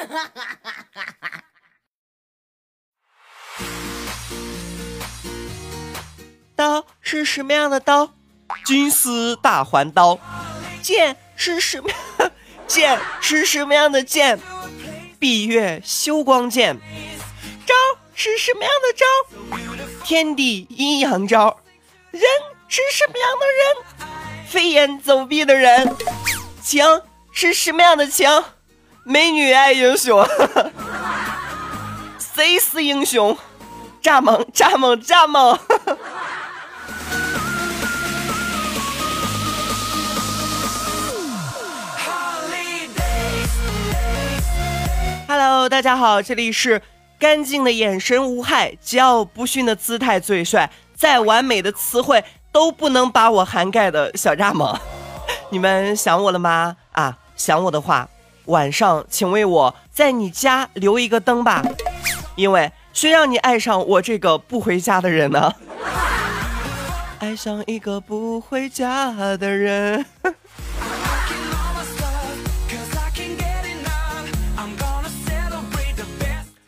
刀是什么样的刀？金丝大环刀。剑是什么？剑是什么样的剑？闭月羞光剑。招是什么样的招？天地阴阳招。人是什么样的人？飞檐走壁的人。枪是什么样的枪？美女爱英雄。谁是英雄？炸猛炸猛炸猛！Hello，大家好，这里是干净的眼神无害，桀骜不驯的姿态最帅，再完美的词汇都不能把我涵盖的小蚱蜢。你们想我了吗？啊，想我的话，晚上请为我在你家留一个灯吧，因为谁让你爱上我这个不回家的人呢？爱上一个不回家的人。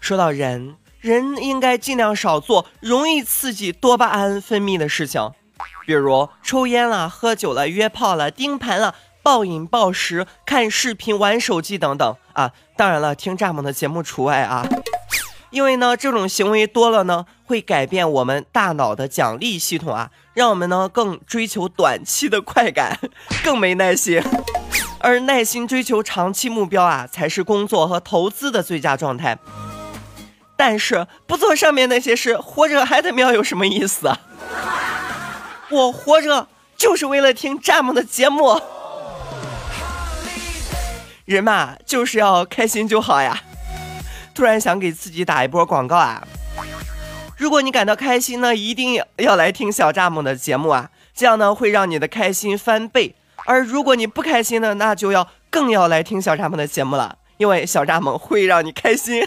说到人，人应该尽量少做容易刺激多巴胺分泌的事情，比如抽烟了、喝酒了、约炮了、盯盘了、暴饮暴食、看视频、玩手机等等啊。当然了，听蚱蜢的节目除外啊，因为呢，这种行为多了呢，会改变我们大脑的奖励系统啊，让我们呢更追求短期的快感，更没耐心。而耐心追求长期目标啊，才是工作和投资的最佳状态。但是不做上面那些事，活着还他喵有什么意思啊？我活着就是为了听蚱蜢的节目。人嘛，就是要开心就好呀。突然想给自己打一波广告啊！如果你感到开心呢，一定要来听小蚱蜢的节目啊，这样呢会让你的开心翻倍。而如果你不开心呢，那就要更要来听小蚱蜢的节目了，因为小蚱蜢会让你开心。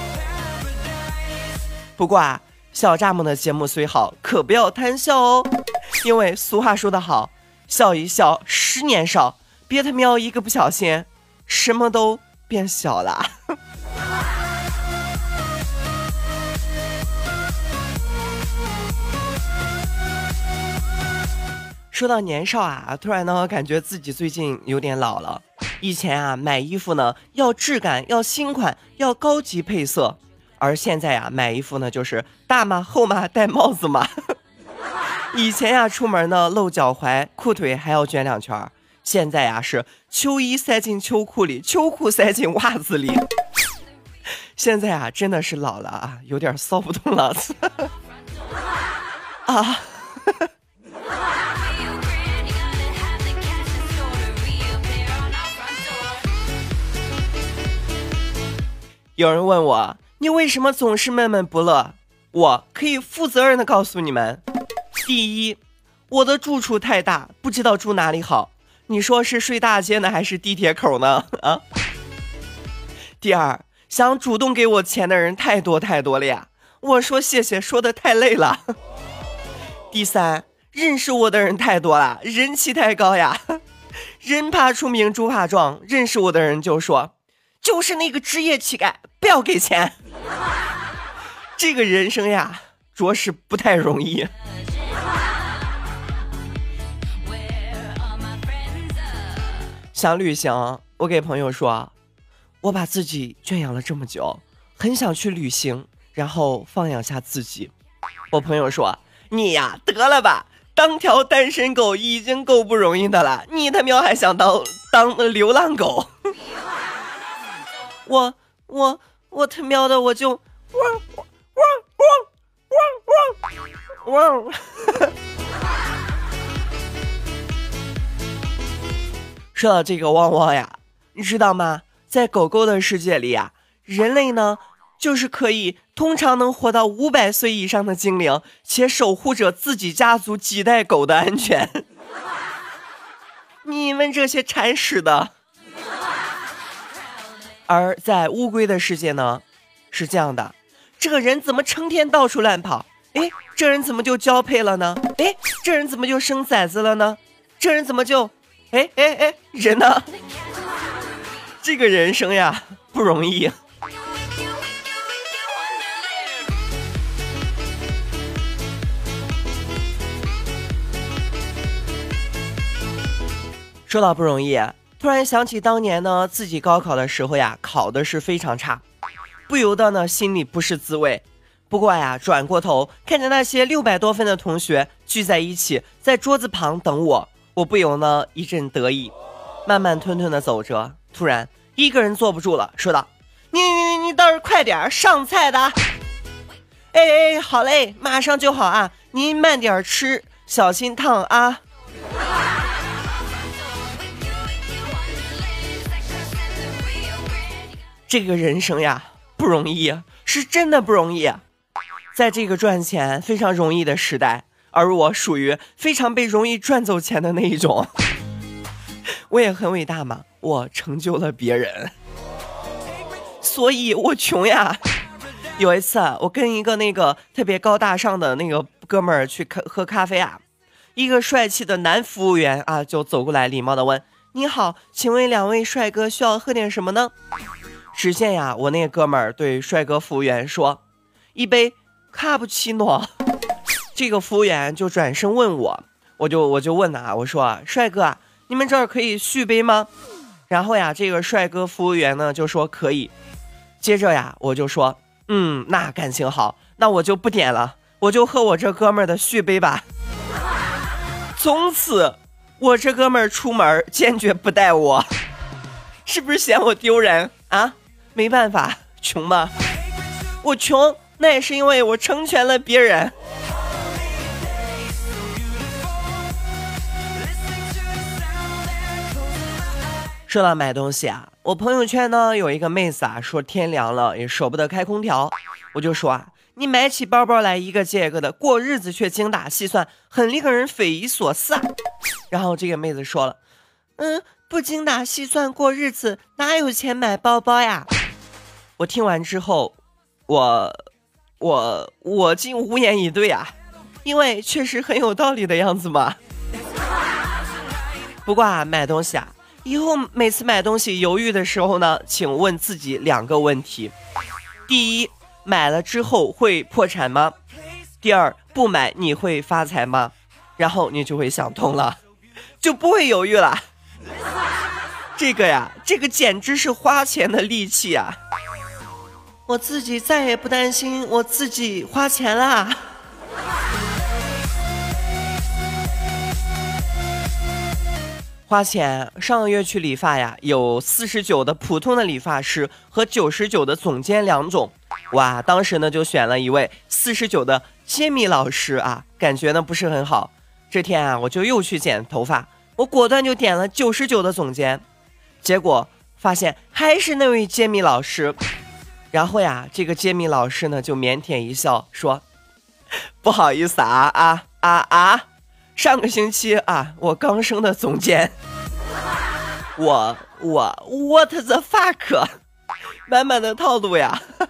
不过啊，小蚱蜢的节目虽好，可不要贪笑哦，因为俗话说得好，笑一笑，十年少，别他喵一个不小心，什么都变小了。说到年少啊，突然呢，感觉自己最近有点老了。以前啊，买衣服呢要质感，要新款，要高级配色。而现在呀，买衣服呢就是大码、厚码、戴帽子码。以前呀，出门呢露脚踝，裤腿还要卷两圈。现在呀，是秋衣塞进秋裤里，秋裤塞进袜子里。现在啊，真的是老了啊，有点骚不动了。啊！有人问我。你为什么总是闷闷不乐？我可以负责任的告诉你们：第一，我的住处太大，不知道住哪里好。你说是睡大街呢，还是地铁口呢？啊。第二，想主动给我钱的人太多太多了呀，我说谢谢说的太累了。第三，认识我的人太多了，人气太高呀，人怕出名猪怕壮，认识我的人就说。就是那个职业乞丐，不要给钱。这个人生呀，着实不太容易。想旅行，我给朋友说，我把自己圈养了这么久，很想去旅行，然后放养下自己。我朋友说，你呀，得了吧，当条单身狗已经够不容易的了，你他喵还想当当流浪狗？我我我他喵的我就汪汪汪汪汪汪！说到这个汪汪呀，你知道吗？在狗狗的世界里呀，人类呢就是可以通常能活到五百岁以上的精灵，且守护着自己家族几代狗的安全。你们这些铲屎的！而在乌龟的世界呢，是这样的，这个人怎么成天到处乱跑？哎，这人怎么就交配了呢？哎，这人怎么就生崽子了呢？这人怎么就……哎哎哎，人呢？这个人生呀，不容易。说到不容易，突然想起当年呢，自己高考的时候呀，考的是非常差，不由得呢心里不是滋味。不过呀，转过头看着那些六百多分的同学聚在一起，在桌子旁等我，我不由呢一阵得意，慢慢吞吞的走着。突然，一个人坐不住了，说道：“你你你倒是快点上菜的！哎哎，好嘞，马上就好啊，您慢点吃，小心烫啊。”这个人生呀，不容易，是真的不容易。在这个赚钱非常容易的时代，而我属于非常被容易赚走钱的那一种。我也很伟大嘛，我成就了别人，所以我穷呀。有一次，我跟一个那个特别高大上的那个哥们儿去喝喝咖啡啊，一个帅气的男服务员啊就走过来，礼貌的问：“你好，请问两位帅哥需要喝点什么呢？”只见呀，我那哥们儿对帅哥服务员说：“一杯卡布奇诺。”这个服务员就转身问我，我就我就问他，我说：“帅哥，你们这儿可以续杯吗？”然后呀，这个帅哥服务员呢就说可以。接着呀，我就说：“嗯，那感情好，那我就不点了，我就喝我这哥们儿的续杯吧。”从此，我这哥们儿出门坚决不带我，是不是嫌我丢人啊？没办法，穷嘛。我穷，那也是因为我成全了别人。说到买东西啊，我朋友圈呢有一个妹子啊，说天凉了也舍不得开空调，我就说啊，你买起包包来一个接一个的，过日子却精打细算，很令人匪夷所思啊。然后这个妹子说了，嗯，不精打细算过日子，哪有钱买包包呀？我听完之后，我我我竟无言以对啊，因为确实很有道理的样子嘛。不过啊，买东西啊，以后每次买东西犹豫的时候呢，请问自己两个问题：第一，买了之后会破产吗？第二，不买你会发财吗？然后你就会想通了，就不会犹豫了。这个呀，这个简直是花钱的利器啊！我自己再也不担心我自己花钱啦。花钱，上个月去理发呀，有四十九的普通的理发师和九十九的总监两种。哇，当时呢就选了一位四十九的揭秘老师啊，感觉呢不是很好。这天啊，我就又去剪头发，我果断就点了九十九的总监，结果发现还是那位揭秘老师。然后呀，这个揭秘老师呢就腼腆一笑说：“ 不好意思啊啊啊啊！上个星期啊，我刚升的总监，我我 what the fuck，满满的套路呀！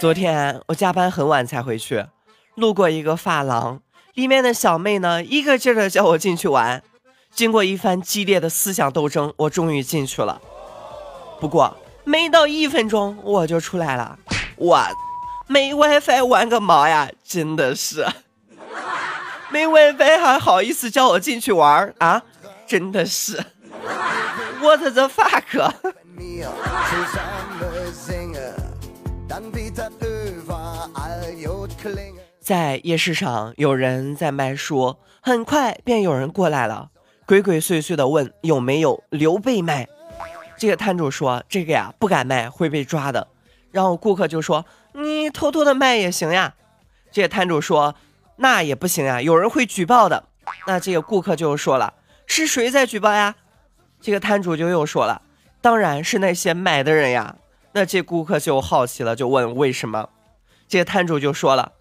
昨天我加班很晚才回去，路过一个发廊，里面的小妹呢一个劲儿的叫我进去玩。经过一番激烈的思想斗争，我终于进去了。”不过没到一分钟我就出来了，我没 WiFi 玩个毛呀！真的是没 WiFi 还好意思叫我进去玩啊！真的是，What the fuck！在夜市上，有人在卖书，很快便有人过来了，鬼鬼祟祟的问有没有刘备卖。这个摊主说：“这个呀，不敢卖，会被抓的。”然后顾客就说：“你偷偷的卖也行呀。”这个摊主说：“那也不行呀，有人会举报的。”那这个顾客就说了：“是谁在举报呀？”这个摊主就又说了：“当然是那些买的人呀。”那这顾客就好奇了，就问：“为什么？”这个摊主就说了：“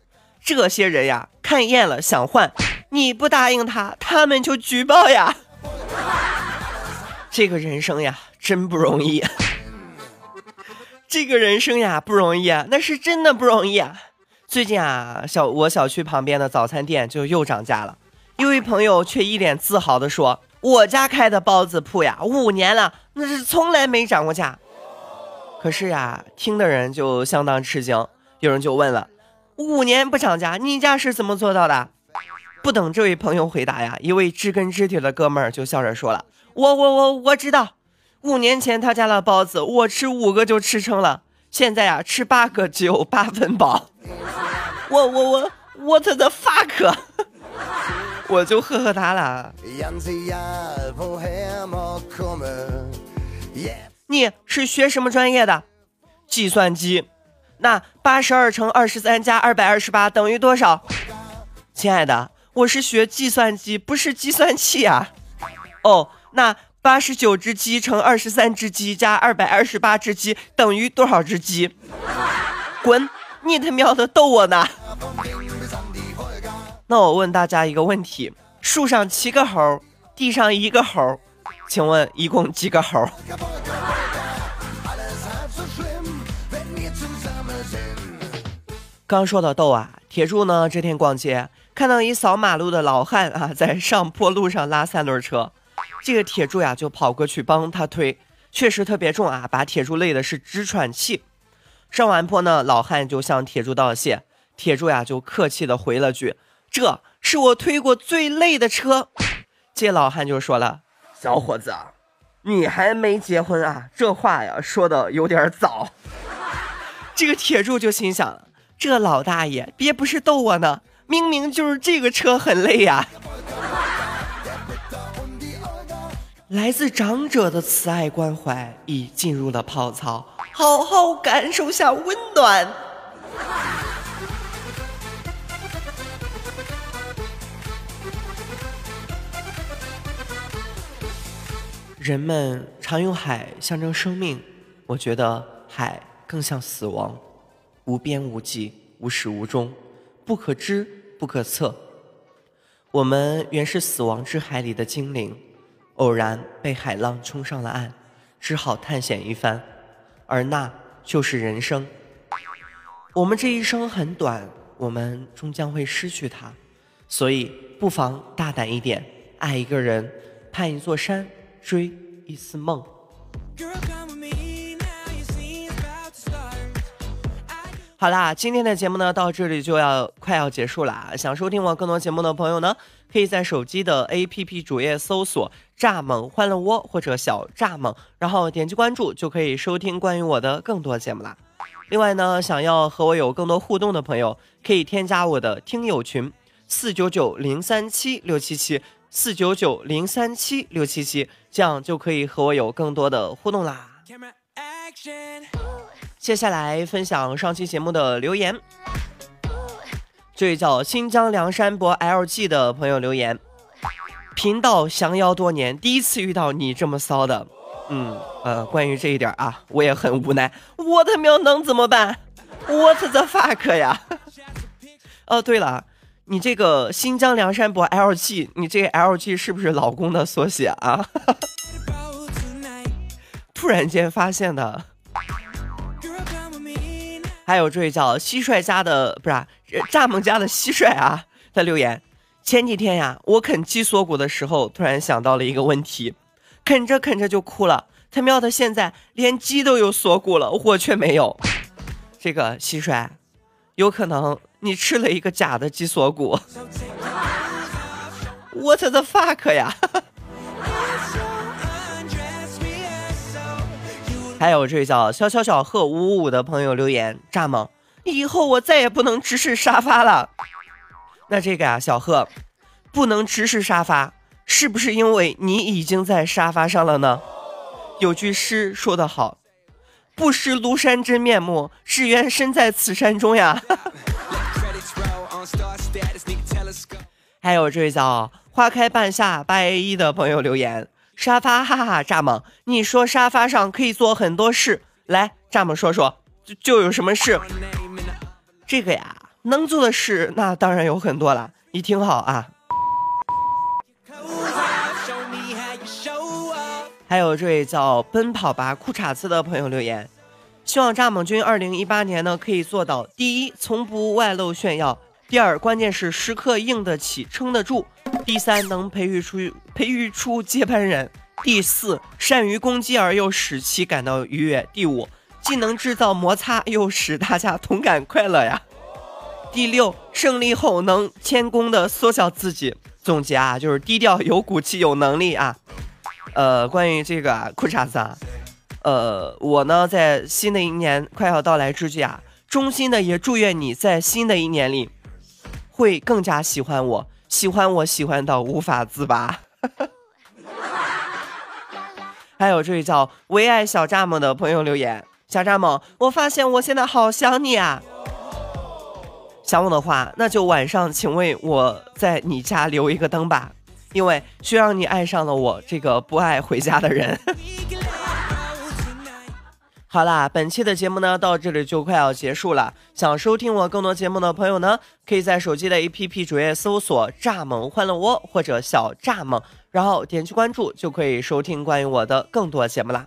这些人呀，看厌了想换，你不答应他，他们就举报呀。”这个人生呀。真不容易，这个人生呀不容易啊，那是真的不容易啊。最近啊，小我小区旁边的早餐店就又涨价了。一位朋友却一脸自豪地说：“我家开的包子铺呀，五年了，那是从来没涨过价。可是呀，听的人就相当吃惊，有人就问了：五年不涨价，你家是怎么做到的？不等这位朋友回答呀，一位知根知底的哥们儿就笑着说了：我我我我知道，五年前他家的包子，我吃五个就吃撑了，现在呀，吃八个只有八分饱。我我我，What the fuck？我就呵呵他了。你是学什么专业的？计算机。那八十二乘二十三加二百二十八等于多少？亲爱的，我是学计算机，不是计算器啊。哦，那八十九只鸡乘二十三只鸡加二百二十八只鸡等于多少只鸡？滚！你他喵的逗我呢？那我问大家一个问题：树上七个猴，地上一个猴，请问一共几个猴？刚说到逗啊，铁柱呢这天逛街，看到一扫马路的老汉啊，在上坡路上拉三轮车，这个铁柱呀就跑过去帮他推，确实特别重啊，把铁柱累的是直喘气。上完坡呢，老汉就向铁柱道谢，铁柱呀就客气的回了句：“这是我推过最累的车。”这老汉就说了：“小伙子，你还没结婚啊？这话呀说的有点早。”这个铁柱就心想：这老大爷别不是逗我呢，明明就是这个车很累呀。来自长者的慈爱关怀已进入了泡槽。好好感受下温暖。人们常用海象征生命，我觉得海更像死亡，无边无际，无始无终，不可知不可测。我们原是死亡之海里的精灵，偶然被海浪冲上了岸，只好探险一番。而那就是人生。我们这一生很短，我们终将会失去它，所以不妨大胆一点，爱一个人，攀一座山，追一丝梦。好啦，今天的节目呢，到这里就要快要结束啦。想收听我更多节目的朋友呢，可以在手机的 APP 主页搜索“蚱蜢欢乐窝”或者“小蚱蜢”，然后点击关注，就可以收听关于我的更多节目啦。另外呢，想要和我有更多互动的朋友，可以添加我的听友群：四九九零三七六七七四九九零三七六七七，这样就可以和我有更多的互动啦。接下来分享上期节目的留言。这位叫新疆梁山伯 LG 的朋友留言：频道降妖多年，第一次遇到你这么骚的。嗯，呃，关于这一点啊，我也很无奈。我他喵能怎么办？What the fuck 呀？哦，对了，你这个新疆梁山伯 LG，你这 LG 是不是老公的缩写啊？突然间发现的。还有这位叫蟋蟀家的，不是蚱蜢家的蟋蟀啊，他留言：前几天呀，我啃鸡锁骨的时候，突然想到了一个问题，啃着啃着就哭了。他喵的，现在连鸡都有锁骨了，我却没有。这个蟋蟀，有可能你吃了一个假的鸡锁骨。What the fuck 呀？还有这位叫小小小贺五五五的朋友留言：蚱蜢，以后我再也不能直视沙发了。那这个呀，小贺，不能直视沙发，是不是因为你已经在沙发上了呢？有句诗说得好：“不识庐山真面目，只缘身在此山中呀。”还有这位叫花开半夏八 A 一的朋友留言。沙发，哈哈，蚱蜢，你说沙发上可以做很多事，来，蚱蜢说说，就就有什么事？这个呀，能做的事那当然有很多了，你听好啊。还有这位叫奔跑吧裤衩子的朋友留言，希望蚱蜢君二零一八年呢可以做到：第一，从不外露炫耀；第二，关键是时刻硬得起，撑得住；第三，能培育出。培育出接班人。第四，善于攻击而又使其感到愉悦。第五，既能制造摩擦，又使大家同感快乐呀。第六，胜利后能谦恭的缩小自己。总结啊，就是低调、有骨气、有能力啊。呃，关于这个裤衩子啊，呃，我呢在新的一年快要到来之际啊，衷心的也祝愿你在新的一年里会更加喜欢我，喜欢我喜欢到无法自拔。还有这位叫唯爱小蚱蜢的朋友留言：小蚱蜢，我发现我现在好想你啊！想我的话，那就晚上请为我在你家留一个灯吧，因为需要你爱上了我这个不爱回家的人。好啦，本期的节目呢到这里就快要结束了。想收听我更多节目的朋友呢，可以在手机的 APP 主页搜索“蚱蜢欢乐窝”或者“小蚱蜢”。然后点击关注就可以收听关于我的更多节目啦。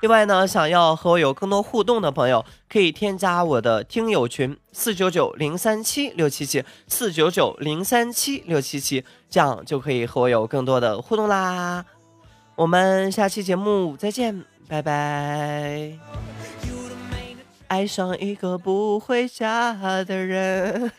另外呢，想要和我有更多互动的朋友，可以添加我的听友群四九九零三七六七七四九九零三七六七七，这样就可以和我有更多的互动啦。我们下期节目再见，拜拜。爱上一个不回家的人。